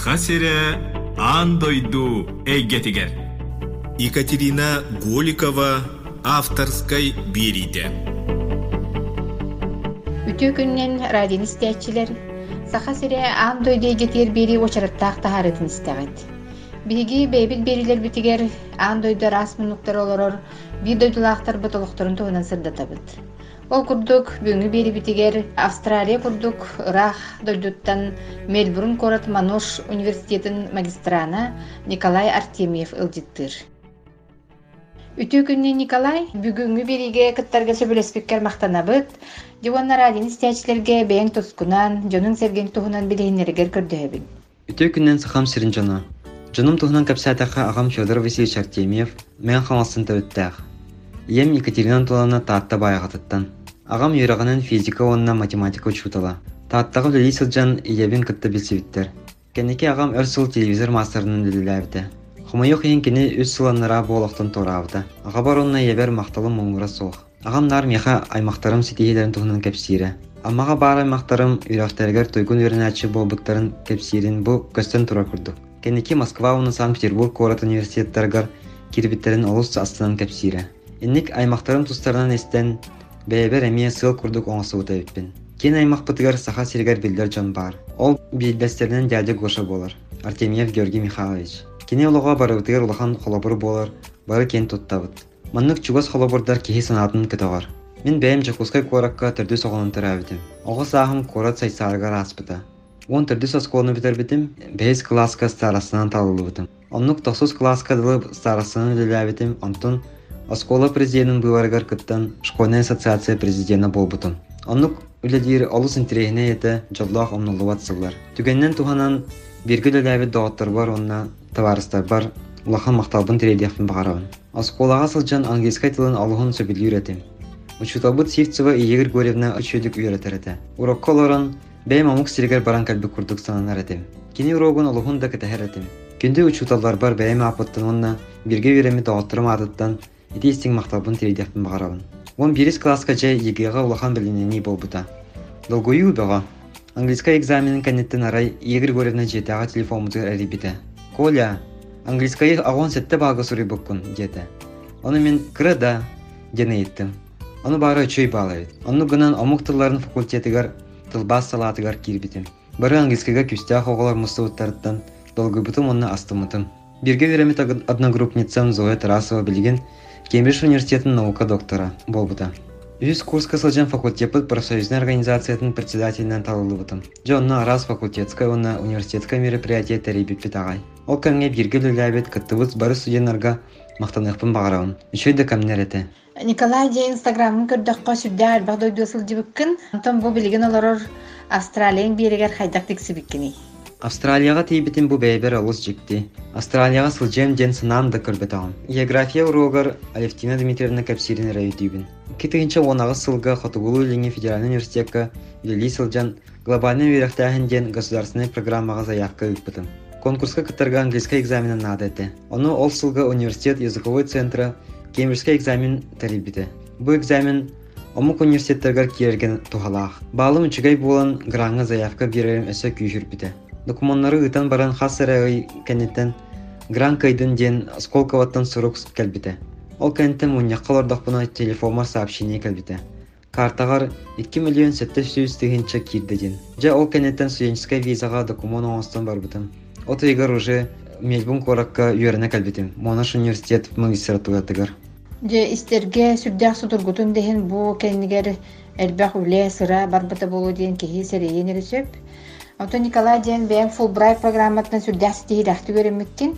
Саха сире андойду эйгетигер. Екатерина Голикова авторской бериде. Үтө күннен радион истәчилер саха сире ан дойдей жетер бери очараттаах тахарытын истәгәт. Биги бейбит берилер битигер ан дойдор ас минуттар олорор бир дойдулаахтар бытолохторун туһунан сырдатабыт. Ол курдук бери битигер Австралия курдук рах дойдуттан Мельбурн корот Манош университетин магистрана Николай Артемьев ылдиттыр. Үтүү күнне Николай бүгүнгү бериге кыттарга сөбөлеспеккер мактанабыт, Диванна радион истячилерге бэйэн тускунан, жонун серген туһунан билейнергер көрдөһөбүн. Үтө күннен сахам сирин жона. Жоным туһунан капсатаха агам Федор Васильевич Артемьев мен хамасын төттәх. Ем Екатерина Антоновна таатта баягатыттан. Агам юраганын физика онна математика учутала. Тааттагы лили сылжан иебин кытта билсибиттер. Кенеке агам өрсул телевизор мастернын дилиләбде. Хумайох ен кини үс сыланнара болоқтон торабда. Ага баронна ебер макталым моңура соох. Агам нар меха аймактарым ситиһилерин туһунан кепсире. Аммага бар аймактарым үйрәктәргәр туйгун үрнәче болбуктарын кепсирин бу көстөн тура курдук. Кенеки Москва уны Санкт-Петербург корот университеттергар кирбиттерин олус астынан кепсире. Инник аймактарым тустарынан эстен бәйбер әмие сыл курдук оңысы утайыппин. Кен аймак бытыгар саха сиргер билдер жон бар. Ол билбестеринен дядя Гоша болар. Артемьев Георгий Михайлович. Кене олоға барыбытыгар улахан холобур болар, бары кен туттабыт. Маннык чугас холобурдар кихи санатын кытагар. Мен бәйім Жакускай коракка түрді соғанын тұрабитим. Оғыз ағым корат сайсарыгар аспыта. Он түрді сосколыны бітер бітім, бәйіз класска старасынан талылы бітім. Оннук тосус класска дылы старасынан ліләбитим, онтун Оскола президентын быварыгар кыттан школьная ассоциация президента болбутум. Оннук үледир олус интерегіне еті жоллах омнулуат сыллар. Түгеннен туханан бирги ліләбі доғаттар бар, онна товарыстар бар, улахан мақталбын тирейдияфын бағарабын. Осколаға сылжан английскай тылын алуғын сөбіл үйретим. Учутабыт Сивцева и Игорь Горевна учедик үйретерете. Урокка олорон бәйм амук сиригер баран кәлбі курдук сананар этим. Кини урогун олуғын да кітәхер этим. Күнде учуталлар бар бәйм апыттан онна бирге үйреми доғаттырым адыттан ити истиң мақталбын тирейдияфын бағарабын. Он бирис класска жай егеға улахан білінені болбута. Долгою беға. Английскай экзаменин кәнеттен арай Игорь Горевна жетаға телефонымызы әрибіті. Коля, английскай ағон сетте бағы сұры бұққын, деді. Оны мен кырада, дене еттім. Оны бары чөй балайд. Оны гынан. Бары английскайга күстә хоголар мустауттардан долгыбытым астымытым. Веремет одногруппницам Зоя Тарасова билген Кембридж университетінің наука доктора болбута. Үз курска сылжан факультетпыт профсоюзный организациятын председателінен талылыбытым. Жонна арас факультетская онна университетская мероприятие тәрейбіп бітағай. Ол кәмге бирге лүләбет кыттыбыз бары студентларға мақтанықпын бағарауын. Үшөй де кәмнер еті. Николай же инстаграмын көрдөккө сүрдэ арбак дойдуосул жибиккин. Онтон бу билген олорор Австралиян биригер хайдак тиксибиккини. Австралияға тейбітін бұл бәйбер алыс жікті. Австралияға сылжем ден сынам да көрбетағым. География урогар Алевтина Дмитриевна кәпсирін рәйдүйбін. Китігінші онағы сылға Хатугулу Линги федеральный университетка Лили сылжан глобальный верақтағын ден государственный программаға заявка үкпітім. Конкурска кытырга английский экзаменін нады еті. Оны ол сылға университет языковой центры Кембриджский экзамен тәрибіті. Бұл экзамен Омук университеттерге киерген тухалаах. Балым үчүгай болан граңы заявка берерим өсө күйшүр Документтары ытан баран хас сарайы кенеттен гран ден сколковаттан сурук келбите. Ол кенеттен муньяққалар дақпына телефомар сообщение келбите. Картагар 2 миллион 700 тыгынча кирде ден. Жа ол кенеттен студенческая визага документ оңостан барбытым. От игар уже Мельбурн коракка үйеріне келбитим. Монаш университет магистратуратыгар. Же истерге сүрдәк сутургутун дehen бу кеннигер элбэх үле сыра барбыта болу диен кихи серейен ересөп. Ото Николай ден бэм Фулбрайт программатына сүрдәк стихирахты көрөммеккин.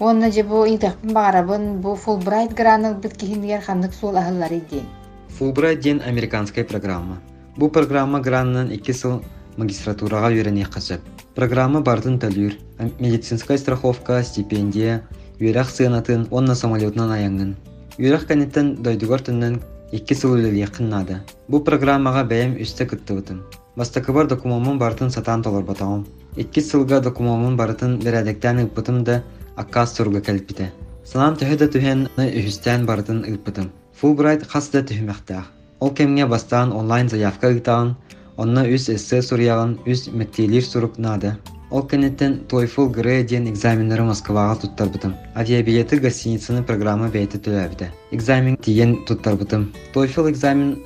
Онна же бу интахпын бағарабын бу Фулбрайт граныл бит ханнык сул ахыллары ден. Фулбрайт ден американская программа. Бу программа гранынан 2 сыл магистратурага үйрене кызып. Программа бардын төлүр. Медицинская страховка, стипендия, үйрәк сыйнатын, онна самолетнан аяңын. Үйрәк кәнеттен дойдугар түннен 2 сыл үлел якыннады. Бу программага бәйем үсте кыттыбытым. Бастакы бар документын бартын сатан толар батауым. 2 сылга документын бартын берәдектен ыппытым да аккас турга кәлпите. Санам төһөдө түһен үһүстән бартын ыппытым. Фулбрайт хасда түһмәхтәх. Ол кемгә бастан онлайн заявка ытаан, онна үс эссе сурьягын үс мәттелир сурук нады. Ол кенеттен TOEFL диэн экзамендері Москваға туттарбытым. Авиабилеты гостиницаны программа бәйті төләбіді. Экзамен тиен туттарбытым. TOEFL экзамен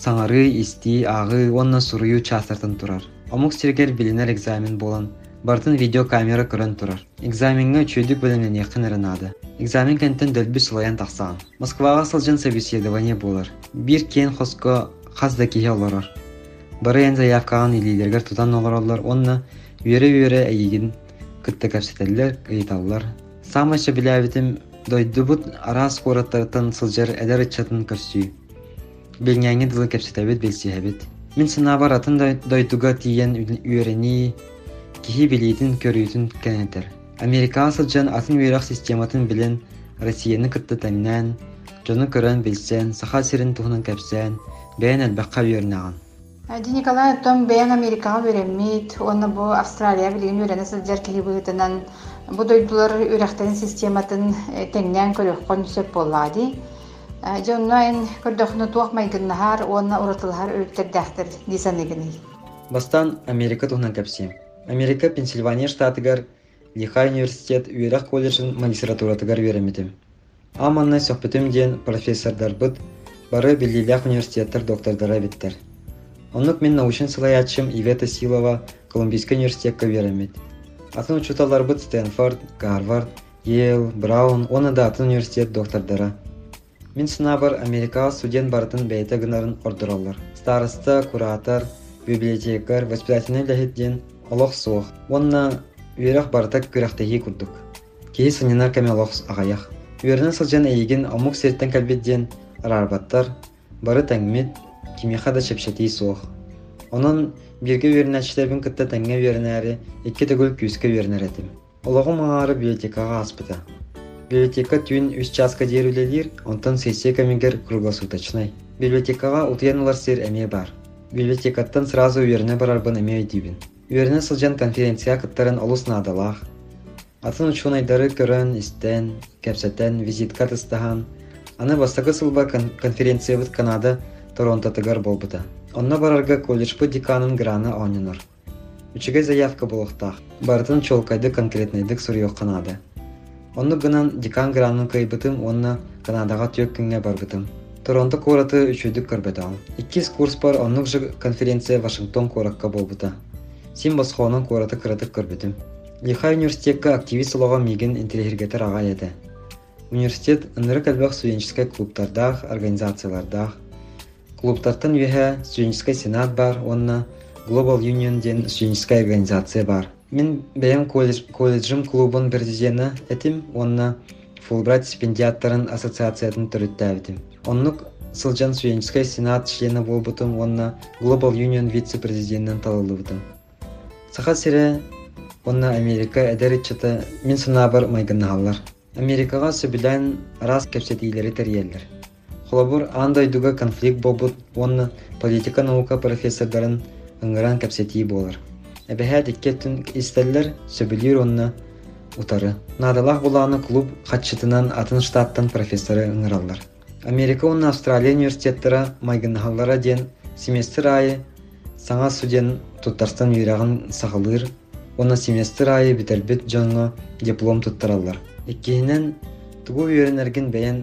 саңары, исти, ағы, онна суруyu частартын турар. Омук сиргер билинер экзамен болан. Бартын видеокамера көрөн турар. Экзаменге чөйдүк бөлімнен яқын ырынады. Экзамен кенттен дөлбү сылаян тақсаған. Москваға сылжын собеседование болар. Бир кен хоско хас да кихе олорор. Бары ен заявкаған илилергер тутан олороллар, онна үйере-үйере әйігін кытты кәпсетеллер, ыйталлар. Самайша биләбитим дойдубут арас кураттарытын сылжар эдер ычатын көрсүй. Белняңе дылы кәпсетәбит белсиһәбит. Мин сына баратын дойдуга тиен үйерени, кихи билейтин көрүйтін кәнетер. Америка сылжан атын үйрак систематын билен Россияны кытты тәңнән, жону көрөн билсен, саха сирин тухунан кәпсән, бәйін әлбәққа үйернаған. Ди Николай том бэйэн Америкаға өреммит, оны бу Австралия билген үрәне сылжар киһи быытынан бу дойдулар үрәхтәрин систематын тәңнән көрөхкөн сөп боллади. Жоннайын көрдөхнө туақ майгыннахар, оны уратылар өрүктердәхтер дисаныгыны. Бастан Америка тухунан кәпсем. Америка Пенсильвания штатыгар Лихай университет үйрәк колледжин магистратуратыгар үйрәмитим. Аманна сөхбетим ден профессордар быт, бары Белилях университеттер доктордара биттер. Онук мен научен сылаячым Ивета Силова Колумбийский университетка үйрәмит. Атын учуталар быт Стэнфорд, Гарвард, Йейл, Браун, оны да атын университет доктордара. Мин сынабар Америкаға студент бартын бәйті гынарын ордыралар. Староста, куратор, библиотекар, воспитательный ләхеттен олох соқ. Онна үйрәк бартак күрәқтәхи күрдік. Кейі сынинар кәме олох ағаяқ. Үйерінен сылжан әйген омук серттен кәлбеттен арарбаттар, бары тәңмет, кимиха да шепшети соқ. Онын бирге үйерінәчілербін кытта тәңге үйерінәрі, екке төгіл күйіске үйерінер етім. Олығы маңары библиотекаға аспыта. Библиотека түйін 3 часка дерулелер, онтан сессия камегер. Библиотекаға утыянулар сер әме бар. Библиотекаттан сразу үйеріне барарбын әме өйдейбін. Үйеріне сылжан конференция кыттарын олус надалақ. Атын учунайдары көрөн, истен, кәпсәтен, визитка тыстахан. Аны бастакы сылба конференция бит Канада, Торонто тыгар болбыта. Онна барарга колледжпы деканын граны оныныр. Үчіге заявка болуқтақ. Бартын чолкайды конкретнайдык сурьёк Канада. Онны гынан декан гранын кайбытым, онна Канадаға түйек күнге барбытым. Торонто кораты үчөйдүк көрбетал. Иккис курс бар оннук жы конференция Вашингтон коракка болбыта. Син басхонын кораты кыратык көрбетим. Лихай университетка активист олоға миген интеллигергетер ага еді. Университет ыныры кәлбәк студенческой клубтардах, организациялардах. Клубтартан үйе студенческой сенат бар, онна Global Union ден студенческая организация бар. Мен бәйім колледж, колледжим клубын президенті этим, онна Фулбрайт стипендиаттарын ассоциациятын түріттәбітім. Оннук сылжан студенческой сенат члены болбутым, онна Global Union вице-президентін талылыбытым. Саха сире онна Америка әдәрітчіті мен сынабыр майгынналар. Америкаға сөбілән раз кәпсетейлері тәрелер. Холобур андай дуга конфликт болбут, онна политика наука профессордарын ыңыран кәпсети болар. Әбәһә диккеттін истәлләр сөбілер онна утары. Надалах буланы клуб хатчытынан атын штаттан профессоры ыңыраллар. Америка онна Австралия университеттері майгынналара ден семестр айы саңа суден туттарстан үйрағын сағылыр, Оны семестр айы бітірбіт жоңы диплом туттаралар. Иккиһинен тугу үйренерген бәйен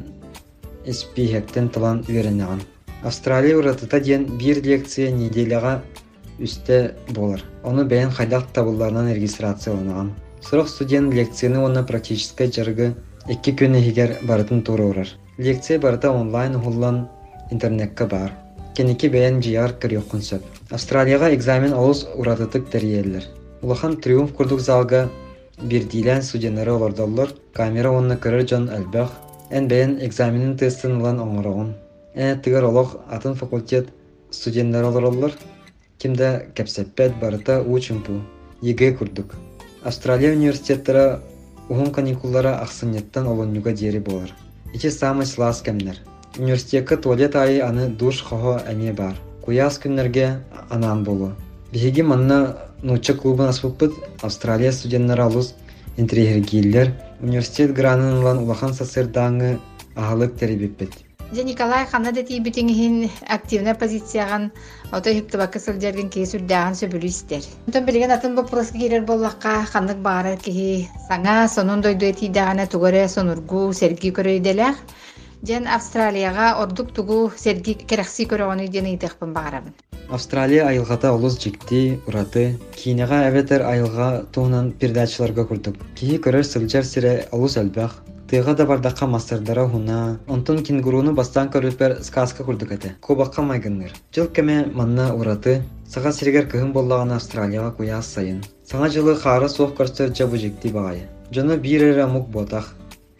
эспихектен тылан үйренеген. Австралия уратыта диен бир лекция неделяға үсте болар. Оны бәйен хайдақ табылларынан регистрацияланаған. Сұрық студент лекцияны оны практическай жарғы екі күні егер барытын туры. Лекция барыта онлайн хуллан интернетка бар. Кенеки бәйен жияр кіріоқын сөп. Австралияға экзамен олыс уратытык тәриелер. Улахан триумф курдук залга бирдилен студенттері олардалар, камера онны көрір жон әлбәқ, ән бәйін экзаменин тестін улан оңырағын. Әне тігір олық атын факультет студенттері оларалар, кимде кәпсәппәт барыта учымпу, еге күрдік. Австралия университеттері уғын каникуллары ақсынеттан олонюга дері болар. Ичи самый слас кәмнер. Университетка туалет айы аны душ хохо әме бар. Куяс күннерге анан болу. Биһиги манна нуча клубын аспыппыт Австралия студенттері алус интригергииллер университет гранынлан улахан сасыр даңы ахалык теребиппет. Же Николай хана да тиибитиңиһин активна позицияган ото хиптабакка сылдерген кии сүрдääҕин сөбүлү истер. Онтон билеген атын вопроска кирер боллакка ханнык баара киһи саңа сонун дойдуя тиидääҕина тугоре сонургу серги көрөйделэх. Жен Австралияга ордук тугу серги керекси көрөгөнү диэн ыйтыахпын баарабын. Австралия айылғата олус жикти, ураты, кинеға әветер айылға туһунан передачаларга курдук. Киһи көрөр сылжар сире олус әлбәх, Тыга да бардакка мастардара хуна, онтон кенгуруну бастан көрүпер сказка курдук эте. Кобакка майгынныр. Жыл кеме манна ураты, сага сиргер кыһын боллаган Австралияга куяс сайын. Саңа жылы хары суох көрсөр жабу жикти багайы. Жана бир эре мук ботах.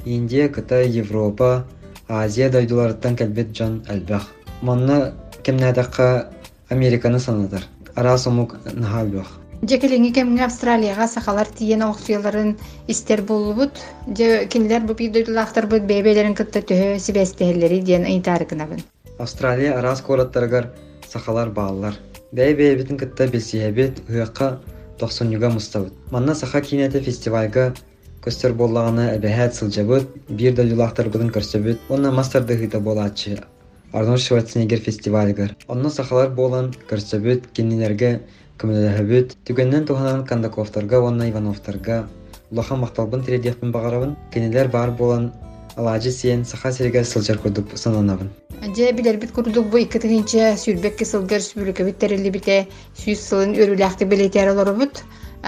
Индия, Кытай, Европа, Азия дойдуларыттан кэлбет жан әлбәх. Манна кемнәдәкка Американы санатар. Ара сомук нахалбах. Жекелеңи кемге Австралияга сахалар тиен оксуяларын истер болубут, же кинилер бу бидойлахтар бу бебелерин кытта төһө сибестехлери диен ыйтарыкынабын. Австралия арас кораттаргар сахалар бааллар. Бәй бәйбитин кытта билсиһәбит ыакка тохсонюга мустабыт. Манна саха кинете фестивальга көстөр боллаганы әбәһәт сылжабыт, бир да юлахтар быдын көрсөбүт. Онна мастарды хыта болачы. Арнольд Шварценеггер фестивальгар. Онна сахалар болан көрсөбүт, кинилерге көмөлөһөбүт. Түгеннен туһанан Кандаковтарга, онна Ивановтарга улаха макталбын тиредиякпын багарабын. Кинилер бар болан алажы сиен саха сирге сылжар курдук сананабын. Же билербит курдук бу икки тыгынча сүүрбекке сылгар сүбүлүкө биттерили бите сүүс сылын өрүлэхти билетер олорубут.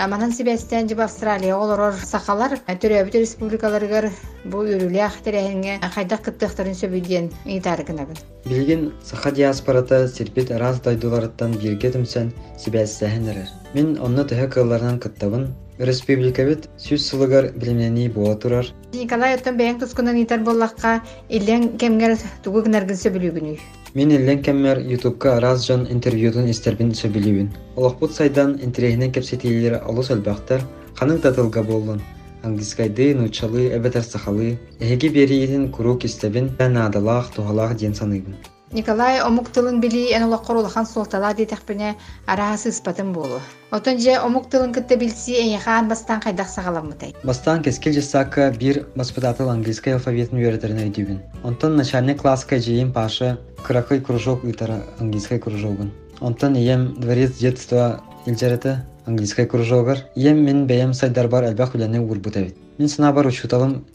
Манан сибестен жып Австралия олорор сахалар төрөбүт республикаларыгар бу өрүлэх терехинге хайдак кыттыктарын сөбүден ыйтарыкынабын. Билген саха диаспората серпит араз дайдуларыттан бирге түмсен сибәссәһенерер. Мин онны төһө кылларынан кыттабын. Республикабит сүз сылыгар билимнени була турар. Николай оттон бэйэн тускунан итер боллакка илен кемгер тугу гынаргын сөбүлүгүнүй. Мен эллен кеммер ютубка араз жан интервьютун истербин сөбилибин. Олохпут сайдан интерехинен кепсетилер олус әлбәхтар, ханың татылга болдун. Ангискайды, нучалы, эбетер сахалы, эһеги бериитин курук истебин, бән адалах, тухалах ден саныйбын. Николай омук тылын били эн олоққор улахан солтала детехпине араасы ыспатын болу. Отон же омук тылын кытта билси эйхан бастан кайдах сагаламытай. Бастан кескил жесака бир воспитатель английский алфавитин үйрөтерин өйдүбүн. Онтон начальник класска жейин паша кракой кружок ыйтара английский кружогун. Онтон ием дворец детства илжерети английский кружогар. Ием мен бәйем сайдар бар әлбәк үләне урбутабит. Мен сына бар учуталым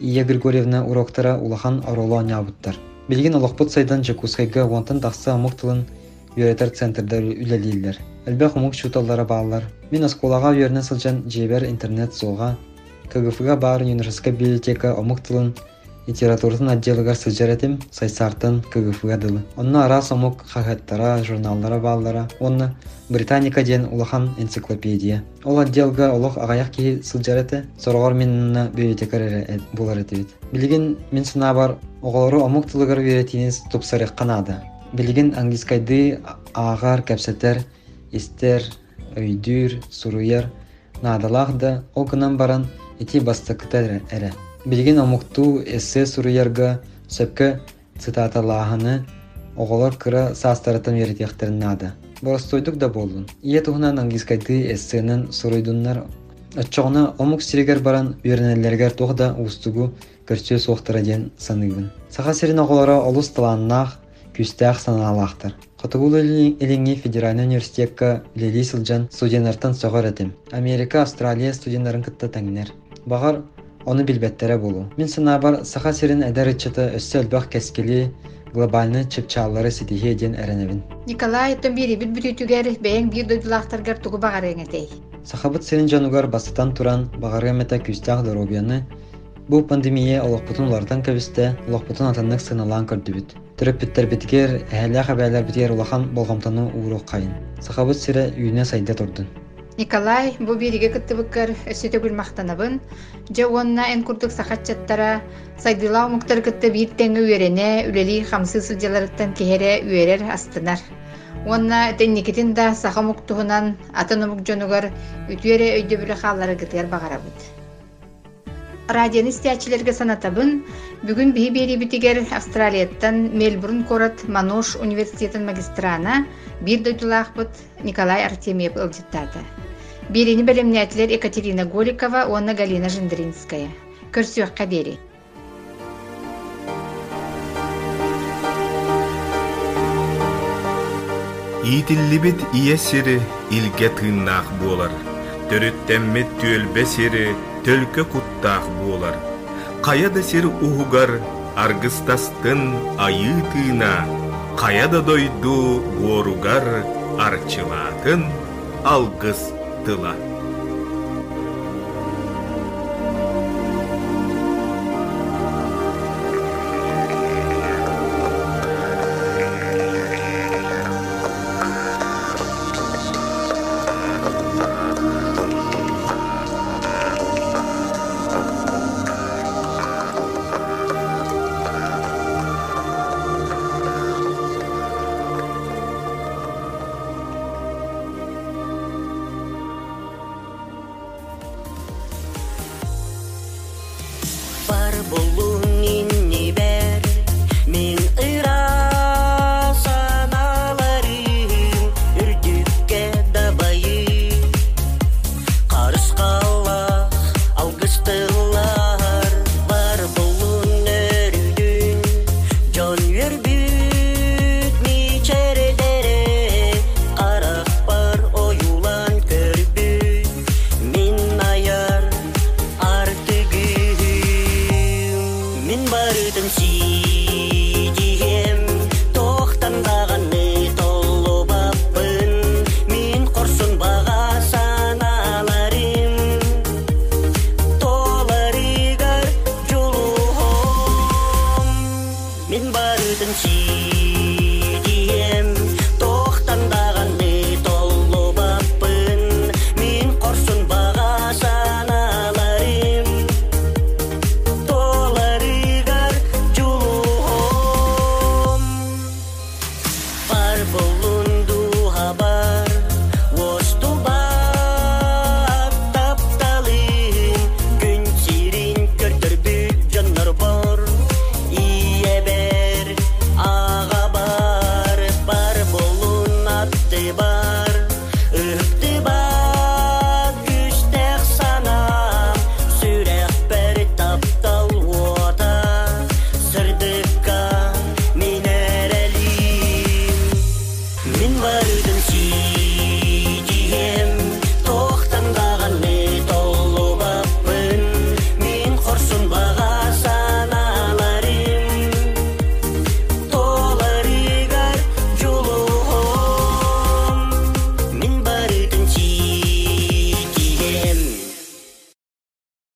Ия Григорьевна уроктара улахан оролу анябыттар. Билген олоқпут сайдан жакускайга онтан тақсы амук тылын үйретер центрда үлелейлер. Әлбәк умук чуталлары баалар. Мен осколага үйерне сылжан жебер интернет золга, КГФ-га бар университетка библиотека амук тылын литературатын отделыгар сылжаретим сайсартын КГФ-га дылы. Онна ара самук хахаттара, журналлара баалара, онна Британика ден улахан энциклопедия. Ол отделга олох агаяк ки сылжарети, сорогор менна библиотекаре булар этибит. Билген мен сына бар оголору омук тылыгар үйретинес тупсарык канада. Билген английскайды агар кәпсетер, истер, өйдүр, суруяр, надалах да ол баран ити бастакыта эре. Билген омукту эссе суруярга сөпкө цитаталааханы оголор кыра састарытын үйретияктерин нада. Боростойдук да болдун. Ие туһунан английскайды эссенен суруйдуннар Отчоғына омук сиригер баран үйренелергер тоғда устугу көрсө суохтара ден саныыбын. Саха сирин оголора олус таланнах күстәх санаалахтар. Котугул элеңи федеральный университетка лели сылжан студенттартан соғар этим. Америка, Австралия студенттарын кытта тәңнер. Багар оны билбеттере болу. Мин сына бар саха сирин эдер ичета өссө элбах кескили глобальны чыпчаалары ситихи ден эренебин. Николай оттон бири бит бүтүтүгер бэйэн бир дойдулахтаргар тугу багар эңетей. Сахабыт сирин жанугар бастатан туран багарга мета күстәх доробияны Бу пандемия олоқпутун улардан кәбісті, олоқпутун атаннык сыналан көрдүбүт. Төрөп биттер биткер, әһәлә хәбәрләр биткер улахан болғамтаны ууру кайын. Сахабыт сире үйүнә сайда турдун. Николай бу бириге кыттыбыккар өссөтө мақтанабын. Же онна эн курдук сахатчаттара сайдыла муктар кытты бир теңе үйерене, үлели хамсы сылжаларыттан кеһере үйерер астынар. Онна тенникетин да саха муктуһунан атын умук жонугар үтүере өйдөбүлө хаалары кытыгар багарабыт радионы истячилерге санатабын. Бүгүн биһи бери битигер австралияттан мельбурн корот манош университетин магистрана бир дойтулаахпыт николай артемьев ылдьыттаата берини белемнятилер екатерина голикова онна галина жендринская көрсүөкка бери иитиллибит ия сири илге тыыннаах буолар. Төрүттэммит түөлбе сири түлкі құттақ болар. Қаяда сер ұғығар аргыстастын айы тыына каяда дойду горугар арчылатын алгыс тыла.